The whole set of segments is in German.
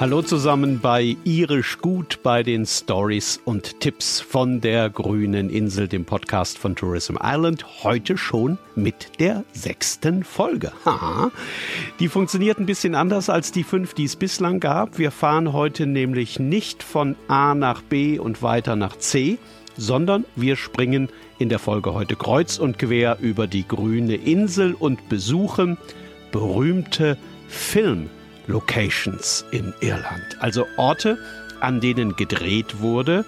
Hallo zusammen bei Irisch Gut bei den Stories und Tipps von der grünen Insel, dem Podcast von Tourism Island. Heute schon mit der sechsten Folge. Haha. Die funktioniert ein bisschen anders als die fünf, die es bislang gab. Wir fahren heute nämlich nicht von A nach B und weiter nach C, sondern wir springen in der Folge heute kreuz und quer über die grüne Insel und besuchen berühmte Film Locations in Irland. Also Orte, an denen gedreht wurde,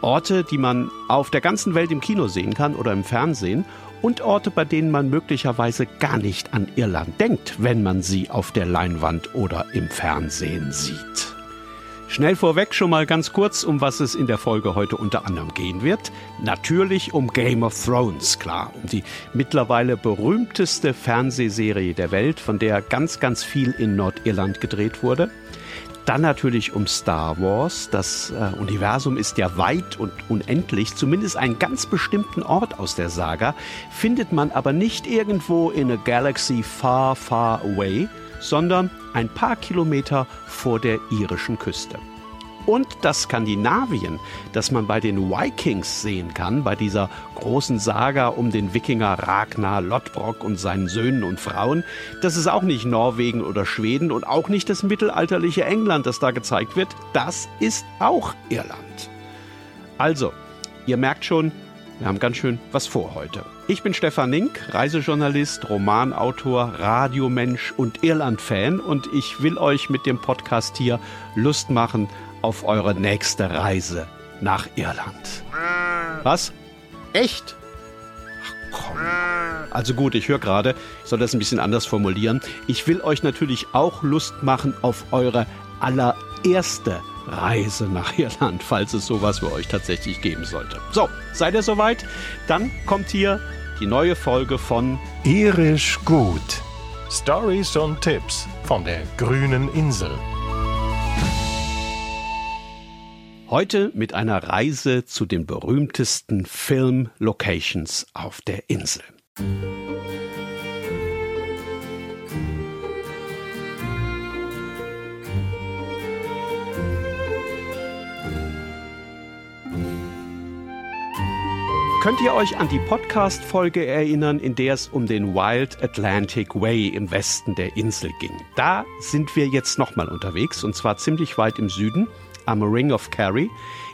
Orte, die man auf der ganzen Welt im Kino sehen kann oder im Fernsehen und Orte, bei denen man möglicherweise gar nicht an Irland denkt, wenn man sie auf der Leinwand oder im Fernsehen sieht. Schnell vorweg schon mal ganz kurz, um was es in der Folge heute unter anderem gehen wird. Natürlich um Game of Thrones, klar, um die mittlerweile berühmteste Fernsehserie der Welt, von der ganz, ganz viel in Nordirland gedreht wurde. Dann natürlich um Star Wars. Das äh, Universum ist ja weit und unendlich. Zumindest einen ganz bestimmten Ort aus der Saga findet man aber nicht irgendwo in a galaxy far, far away, sondern ein paar Kilometer vor der irischen Küste. Und das Skandinavien, das man bei den Vikings sehen kann, bei dieser großen Saga um den Wikinger Ragnar Lodbrok und seinen Söhnen und Frauen, das ist auch nicht Norwegen oder Schweden und auch nicht das mittelalterliche England, das da gezeigt wird, das ist auch Irland. Also, ihr merkt schon, wir haben ganz schön was vor heute. Ich bin Stefan Nink, Reisejournalist, Romanautor, Radiomensch und Irland-Fan und ich will euch mit dem Podcast hier Lust machen auf eure nächste Reise nach Irland. Was? Echt? Ach komm. Also gut, ich höre gerade, ich soll das ein bisschen anders formulieren. Ich will euch natürlich auch Lust machen auf eure allererste Reise. Reise nach Irland, falls es sowas für euch tatsächlich geben sollte. So, seid ihr soweit? Dann kommt hier die neue Folge von Irisch gut. Stories und Tipps von der grünen Insel. Heute mit einer Reise zu den berühmtesten Film-Locations auf der Insel. Könnt ihr euch an die Podcast-Folge erinnern, in der es um den Wild Atlantic Way im Westen der Insel ging? Da sind wir jetzt nochmal unterwegs und zwar ziemlich weit im Süden, am Ring of Kerry,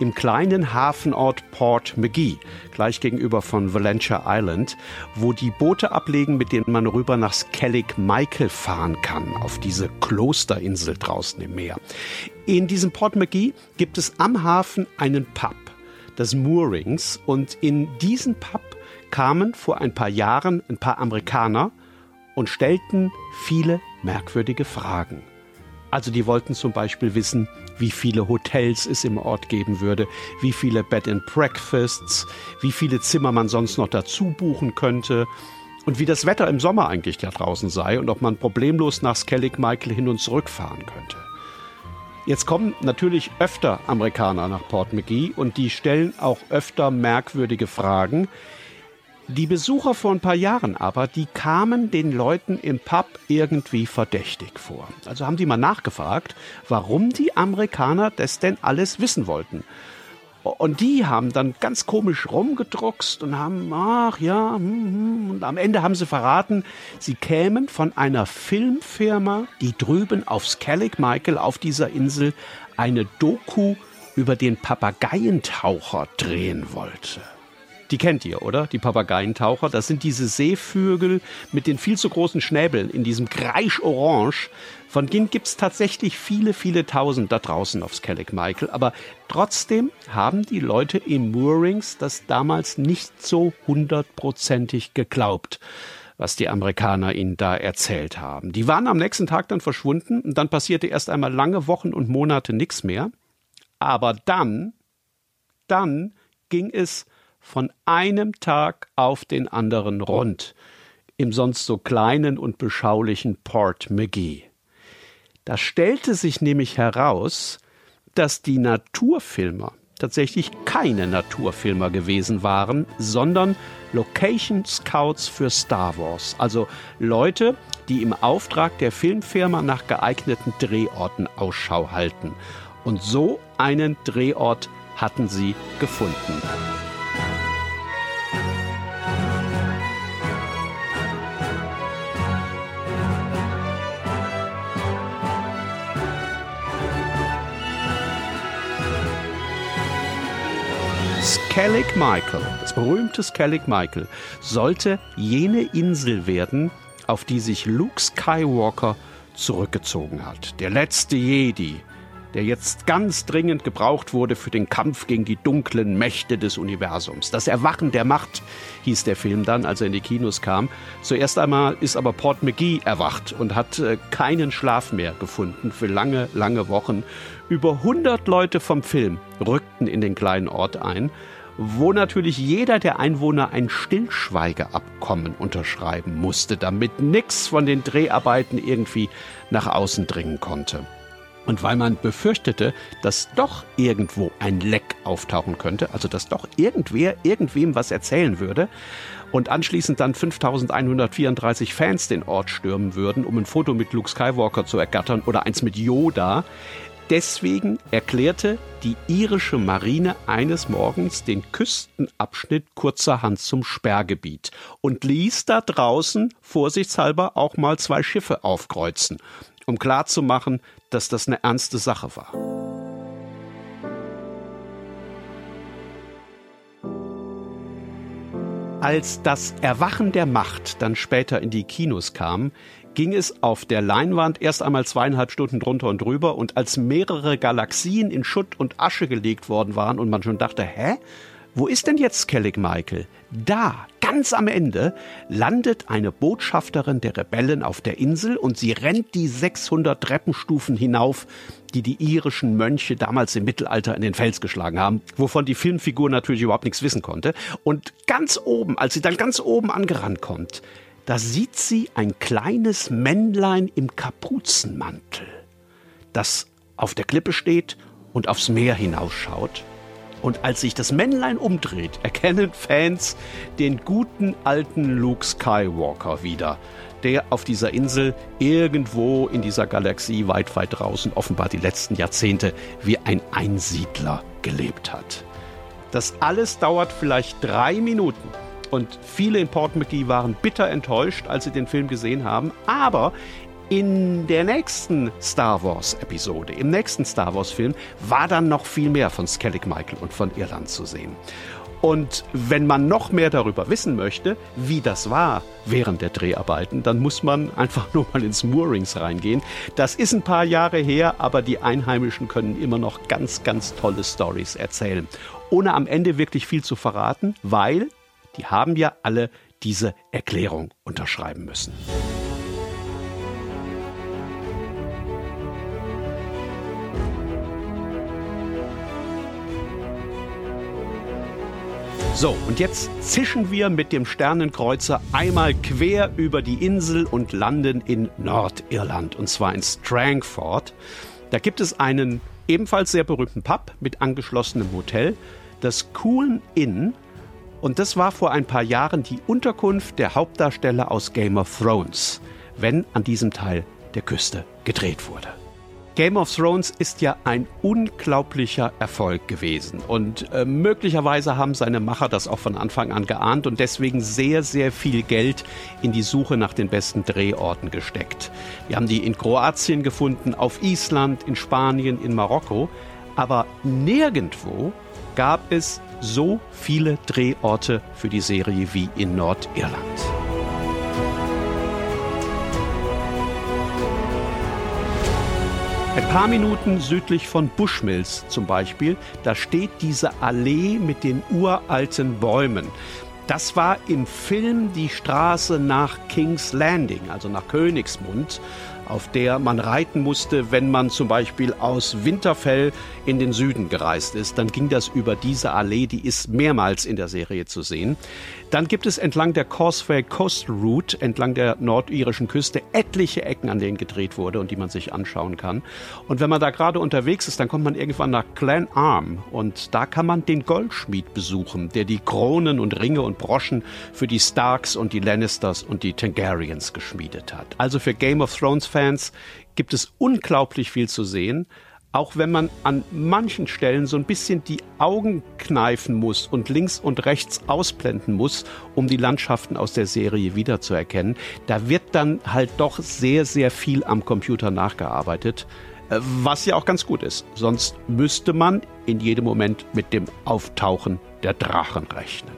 im kleinen Hafenort Port McGee, gleich gegenüber von Valentia Island, wo die Boote ablegen, mit denen man rüber nach Skellig Michael fahren kann, auf diese Klosterinsel draußen im Meer. In diesem Port McGee gibt es am Hafen einen Pub des Moorings. Und in diesen Pub kamen vor ein paar Jahren ein paar Amerikaner und stellten viele merkwürdige Fragen. Also die wollten zum Beispiel wissen, wie viele Hotels es im Ort geben würde, wie viele Bed and Breakfasts, wie viele Zimmer man sonst noch dazu buchen könnte und wie das Wetter im Sommer eigentlich da draußen sei und ob man problemlos nach Skellig Michael hin und zurück fahren könnte. Jetzt kommen natürlich öfter Amerikaner nach Port McGee und die stellen auch öfter merkwürdige Fragen. Die Besucher vor ein paar Jahren aber, die kamen den Leuten im Pub irgendwie verdächtig vor. Also haben die mal nachgefragt, warum die Amerikaner das denn alles wissen wollten. Und die haben dann ganz komisch rumgedruckst und haben, ach ja, hm, hm. und am Ende haben sie verraten, sie kämen von einer Filmfirma, die drüben auf Skellig Michael auf dieser Insel eine Doku über den Papageientaucher drehen wollte. Die kennt ihr, oder? Die Papageientaucher. Das sind diese Seevögel mit den viel zu großen Schnäbeln in diesem Kreisch-Orange. Von denen gibt es tatsächlich viele, viele tausend da draußen auf Skellig Michael. Aber trotzdem haben die Leute im Moorings das damals nicht so hundertprozentig geglaubt was die Amerikaner ihnen da erzählt haben. Die waren am nächsten Tag dann verschwunden und dann passierte erst einmal lange Wochen und Monate nichts mehr. Aber dann, dann ging es von einem Tag auf den anderen rund im sonst so kleinen und beschaulichen Port McGee. Da stellte sich nämlich heraus, dass die Naturfilmer, tatsächlich keine Naturfilmer gewesen waren, sondern Location Scouts für Star Wars. Also Leute, die im Auftrag der Filmfirma nach geeigneten Drehorten Ausschau halten. Und so einen Drehort hatten sie gefunden. Skellig Michael, das berühmte Skellig Michael, sollte jene Insel werden, auf die sich Luke Skywalker zurückgezogen hat. Der letzte Jedi, der jetzt ganz dringend gebraucht wurde für den Kampf gegen die dunklen Mächte des Universums. Das Erwachen der Macht hieß der Film dann, als er in die Kinos kam. Zuerst einmal ist aber Port McGee erwacht und hat äh, keinen Schlaf mehr gefunden für lange, lange Wochen. Über 100 Leute vom Film rückten in den kleinen Ort ein wo natürlich jeder der Einwohner ein Stillschweigeabkommen unterschreiben musste, damit nichts von den Dreharbeiten irgendwie nach außen dringen konnte. Und weil man befürchtete, dass doch irgendwo ein Leck auftauchen könnte, also dass doch irgendwer irgendwem was erzählen würde und anschließend dann 5134 Fans den Ort stürmen würden, um ein Foto mit Luke Skywalker zu ergattern oder eins mit Yoda, Deswegen erklärte die irische Marine eines Morgens den Küstenabschnitt kurzerhand zum Sperrgebiet und ließ da draußen vorsichtshalber auch mal zwei Schiffe aufkreuzen um klarzumachen, dass das eine ernste Sache war. Als das Erwachen der Macht dann später in die Kinos kam, ging es auf der Leinwand erst einmal zweieinhalb Stunden drunter und drüber und als mehrere Galaxien in Schutt und Asche gelegt worden waren und man schon dachte, hä? Wo ist denn jetzt Skellig Michael? Da, ganz am Ende, landet eine Botschafterin der Rebellen auf der Insel und sie rennt die 600 Treppenstufen hinauf, die die irischen Mönche damals im Mittelalter in den Fels geschlagen haben, wovon die Filmfigur natürlich überhaupt nichts wissen konnte. Und ganz oben, als sie dann ganz oben angerannt kommt, da sieht sie ein kleines Männlein im Kapuzenmantel, das auf der Klippe steht und aufs Meer hinausschaut. Und als sich das Männlein umdreht, erkennen Fans den guten alten Luke Skywalker wieder, der auf dieser Insel irgendwo in dieser Galaxie weit, weit draußen offenbar die letzten Jahrzehnte wie ein Einsiedler gelebt hat. Das alles dauert vielleicht drei Minuten. Und viele in Port McGee waren bitter enttäuscht, als sie den Film gesehen haben. Aber in der nächsten Star Wars-Episode, im nächsten Star Wars-Film, war dann noch viel mehr von Skellig Michael und von Irland zu sehen. Und wenn man noch mehr darüber wissen möchte, wie das war während der Dreharbeiten, dann muss man einfach nur mal ins Moorings reingehen. Das ist ein paar Jahre her, aber die Einheimischen können immer noch ganz, ganz tolle Stories erzählen. Ohne am Ende wirklich viel zu verraten, weil die haben ja alle diese Erklärung unterschreiben müssen. So, und jetzt zischen wir mit dem Sternenkreuzer einmal quer über die Insel und landen in Nordirland, und zwar in Strangford. Da gibt es einen ebenfalls sehr berühmten Pub mit angeschlossenem Hotel, das Cool Inn. Und das war vor ein paar Jahren die Unterkunft der Hauptdarsteller aus Game of Thrones, wenn an diesem Teil der Küste gedreht wurde. Game of Thrones ist ja ein unglaublicher Erfolg gewesen und äh, möglicherweise haben seine Macher das auch von Anfang an geahnt und deswegen sehr, sehr viel Geld in die Suche nach den besten Drehorten gesteckt. Wir haben die in Kroatien gefunden, auf Island, in Spanien, in Marokko, aber nirgendwo gab es so viele Drehorte für die Serie wie in Nordirland. Ein paar Minuten südlich von Bushmills zum Beispiel, da steht diese Allee mit den uralten Bäumen. Das war im Film die Straße nach King's Landing, also nach Königsmund, auf der man reiten musste, wenn man zum Beispiel aus Winterfell in den Süden gereist ist. Dann ging das über diese Allee, die ist mehrmals in der Serie zu sehen. Dann gibt es entlang der Causeway Coast Route, entlang der nordirischen Küste, etliche Ecken, an denen gedreht wurde und die man sich anschauen kann. Und wenn man da gerade unterwegs ist, dann kommt man irgendwann nach Glen Arm und da kann man den Goldschmied besuchen, der die Kronen und Ringe und Broschen für die Starks und die Lannisters und die Targaryens geschmiedet hat. Also für Game of Thrones Fans gibt es unglaublich viel zu sehen auch wenn man an manchen Stellen so ein bisschen die Augen kneifen muss und links und rechts ausblenden muss, um die Landschaften aus der Serie wiederzuerkennen, da wird dann halt doch sehr, sehr viel am Computer nachgearbeitet, äh, was ja auch ganz gut ist. Sonst müsste man in jedem Moment mit dem Auftauchen der Drachen rechnen.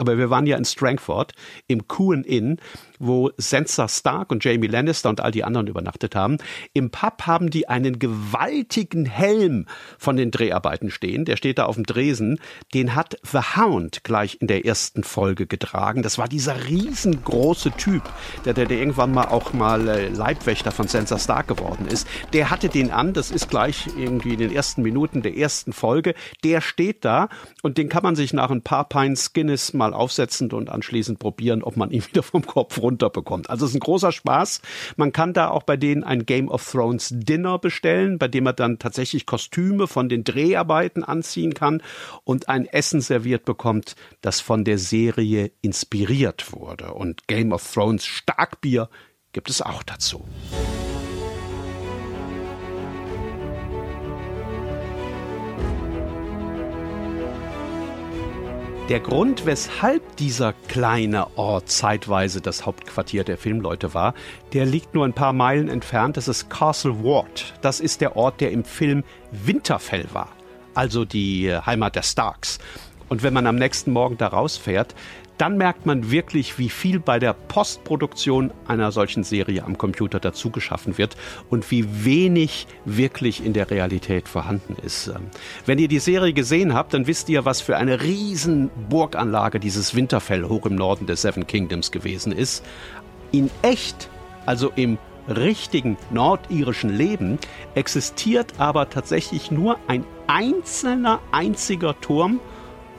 Aber wir waren ja in Strangford im Kuhn Inn wo Sansa Stark und Jamie Lannister und all die anderen übernachtet haben. Im Pub haben die einen gewaltigen Helm von den Dreharbeiten stehen. Der steht da auf dem Dresen. Den hat The Hound gleich in der ersten Folge getragen. Das war dieser riesengroße Typ, der, der, der irgendwann mal auch mal äh, Leibwächter von Sansa Stark geworden ist. Der hatte den an. Das ist gleich irgendwie in den ersten Minuten der ersten Folge. Der steht da und den kann man sich nach ein paar Pints Guinness mal aufsetzen und anschließend probieren, ob man ihn wieder vom Kopf runterbekommt. Also es ist ein großer Spaß. Man kann da auch bei denen ein Game of Thrones Dinner bestellen, bei dem man dann tatsächlich Kostüme von den Dreharbeiten anziehen kann und ein Essen serviert bekommt, das von der Serie inspiriert wurde. Und Game of Thrones Starkbier gibt es auch dazu. Der Grund, weshalb dieser kleine Ort zeitweise das Hauptquartier der Filmleute war, der liegt nur ein paar Meilen entfernt. Das ist Castle Ward. Das ist der Ort, der im Film Winterfell war, also die Heimat der Starks. Und wenn man am nächsten Morgen da rausfährt, dann merkt man wirklich, wie viel bei der Postproduktion einer solchen Serie am Computer dazu geschaffen wird und wie wenig wirklich in der Realität vorhanden ist. Wenn ihr die Serie gesehen habt, dann wisst ihr, was für eine riesen Burganlage dieses Winterfell hoch im Norden des Seven Kingdoms gewesen ist. In echt, also im richtigen nordirischen Leben, existiert aber tatsächlich nur ein einzelner einziger Turm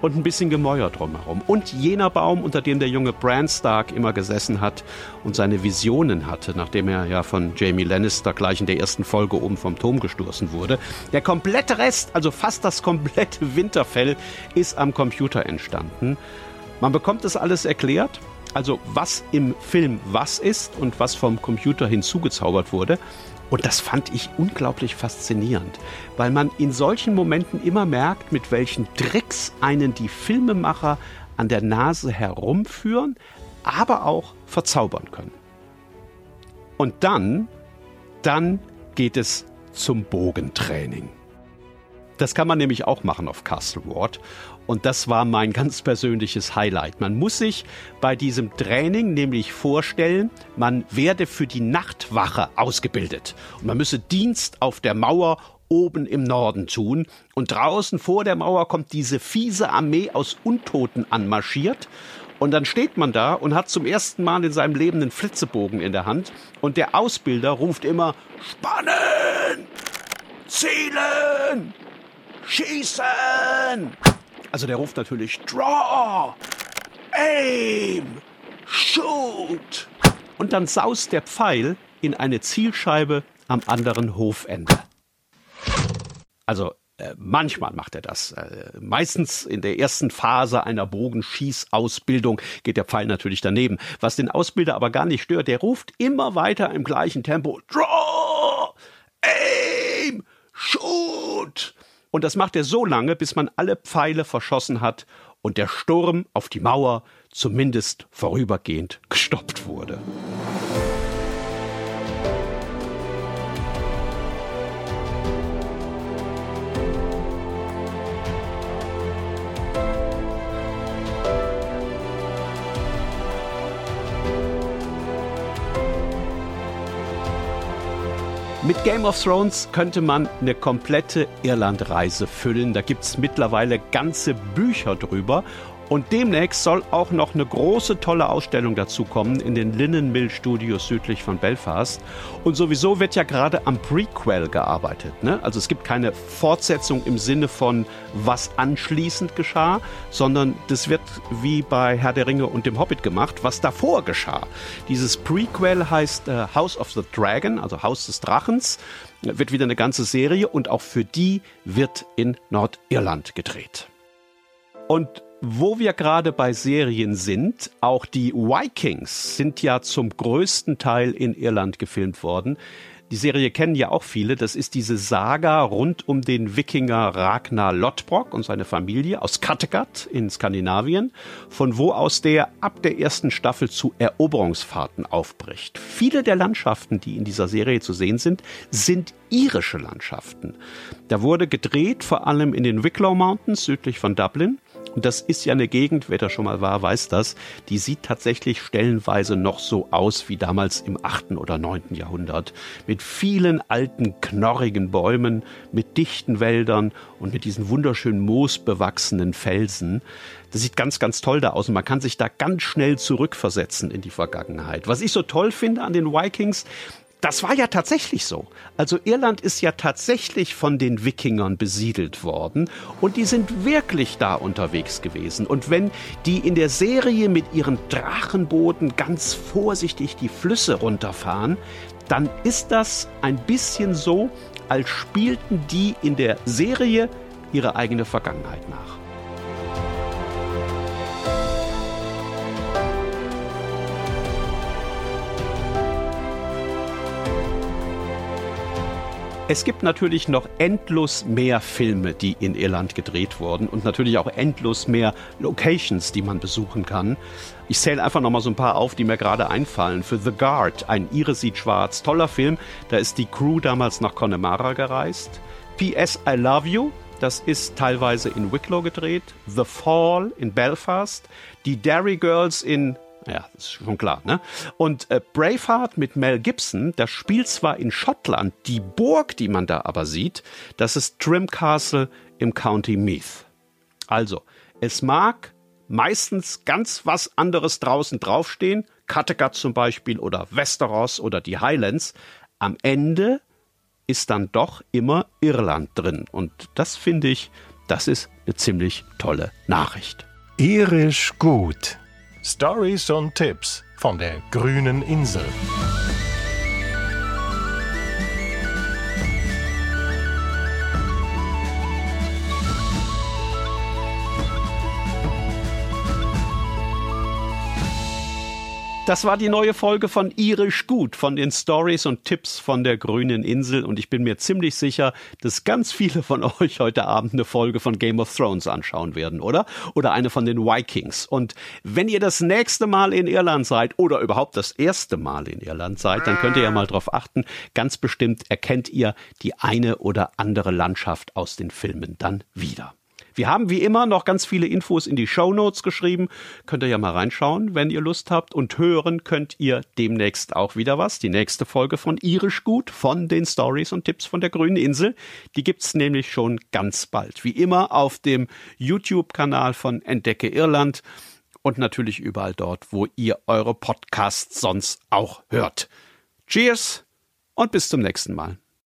und ein bisschen Gemäuer drumherum. Und jener Baum, unter dem der junge Bran Stark immer gesessen hat und seine Visionen hatte, nachdem er ja von Jamie Lannister gleich in der ersten Folge oben vom Turm gestoßen wurde. Der komplette Rest, also fast das komplette Winterfell, ist am Computer entstanden. Man bekommt das alles erklärt, also was im Film was ist und was vom Computer hinzugezaubert wurde. Und das fand ich unglaublich faszinierend, weil man in solchen Momenten immer merkt, mit welchen Tricks einen die Filmemacher an der Nase herumführen, aber auch verzaubern können. Und dann, dann geht es zum Bogentraining. Das kann man nämlich auch machen auf Castle Ward. Und das war mein ganz persönliches Highlight. Man muss sich bei diesem Training nämlich vorstellen, man werde für die Nachtwache ausgebildet. Und man müsse Dienst auf der Mauer oben im Norden tun. Und draußen vor der Mauer kommt diese fiese Armee aus Untoten anmarschiert. Und dann steht man da und hat zum ersten Mal in seinem Leben einen Flitzebogen in der Hand. Und der Ausbilder ruft immer, Spannen! Zielen! Schießen! Also der ruft natürlich Draw! Aim! Shoot! Und dann saust der Pfeil in eine Zielscheibe am anderen Hofende. Also äh, manchmal macht er das. Äh, meistens in der ersten Phase einer Bogenschießausbildung geht der Pfeil natürlich daneben. Was den Ausbilder aber gar nicht stört, der ruft immer weiter im gleichen Tempo Draw! Aim! Shoot! Und das macht er so lange, bis man alle Pfeile verschossen hat und der Sturm auf die Mauer zumindest vorübergehend gestoppt wurde. Mit Game of Thrones könnte man eine komplette Irlandreise füllen. Da gibt es mittlerweile ganze Bücher drüber. Und demnächst soll auch noch eine große, tolle Ausstellung dazu kommen in den Linen Mill Studios südlich von Belfast. Und sowieso wird ja gerade am Prequel gearbeitet. Ne? Also es gibt keine Fortsetzung im Sinne von, was anschließend geschah, sondern das wird wie bei Herr der Ringe und dem Hobbit gemacht, was davor geschah. Dieses Prequel heißt äh, House of the Dragon, also Haus des Drachens, wird wieder eine ganze Serie und auch für die wird in Nordirland gedreht. Und wo wir gerade bei Serien sind, auch die Vikings sind ja zum größten Teil in Irland gefilmt worden. Die Serie kennen ja auch viele. Das ist diese Saga rund um den Wikinger Ragnar Lodbrok und seine Familie aus Kattegat in Skandinavien, von wo aus der ab der ersten Staffel zu Eroberungsfahrten aufbricht. Viele der Landschaften, die in dieser Serie zu sehen sind, sind irische Landschaften. Da wurde gedreht vor allem in den Wicklow Mountains südlich von Dublin und das ist ja eine Gegend, wer da schon mal war, weiß das, die sieht tatsächlich stellenweise noch so aus wie damals im 8. oder 9. Jahrhundert. Mit vielen alten, knorrigen Bäumen, mit dichten Wäldern und mit diesen wunderschön moosbewachsenen Felsen. Das sieht ganz, ganz toll da aus und man kann sich da ganz schnell zurückversetzen in die Vergangenheit. Was ich so toll finde an den Vikings, das war ja tatsächlich so. Also Irland ist ja tatsächlich von den Wikingern besiedelt worden und die sind wirklich da unterwegs gewesen. Und wenn die in der Serie mit ihren Drachenbooten ganz vorsichtig die Flüsse runterfahren, dann ist das ein bisschen so, als spielten die in der Serie ihre eigene Vergangenheit nach. Es gibt natürlich noch endlos mehr Filme, die in Irland gedreht wurden und natürlich auch endlos mehr Locations, die man besuchen kann. Ich zähle einfach noch mal so ein paar auf, die mir gerade einfallen. Für The Guard, ein Iris sieht schwarz, toller Film. Da ist die Crew damals nach Connemara gereist. P.S. I Love You, das ist teilweise in Wicklow gedreht. The Fall in Belfast. Die Derry Girls in ja, das ist schon klar, ne? Und äh, Braveheart mit Mel Gibson, das spielt zwar in Schottland, die Burg, die man da aber sieht, das ist Trim Castle im County Meath. Also, es mag meistens ganz was anderes draußen draufstehen, Kattegat zum Beispiel oder Westeros oder die Highlands. Am Ende ist dann doch immer Irland drin. Und das finde ich, das ist eine ziemlich tolle Nachricht. Irisch gut. Stories und Tipps von der grünen Insel. Das war die neue Folge von Irisch Gut, von den Stories und Tipps von der grünen Insel. Und ich bin mir ziemlich sicher, dass ganz viele von euch heute Abend eine Folge von Game of Thrones anschauen werden, oder? Oder eine von den Vikings. Und wenn ihr das nächste Mal in Irland seid oder überhaupt das erste Mal in Irland seid, dann könnt ihr ja mal drauf achten. Ganz bestimmt erkennt ihr die eine oder andere Landschaft aus den Filmen dann wieder. Wir haben wie immer noch ganz viele Infos in die Show Notes geschrieben. Könnt ihr ja mal reinschauen, wenn ihr Lust habt. Und hören könnt ihr demnächst auch wieder was. Die nächste Folge von Irisch Gut von den Stories und Tipps von der Grünen Insel. Die gibt's nämlich schon ganz bald. Wie immer auf dem YouTube-Kanal von Entdecke Irland und natürlich überall dort, wo ihr eure Podcasts sonst auch hört. Cheers und bis zum nächsten Mal.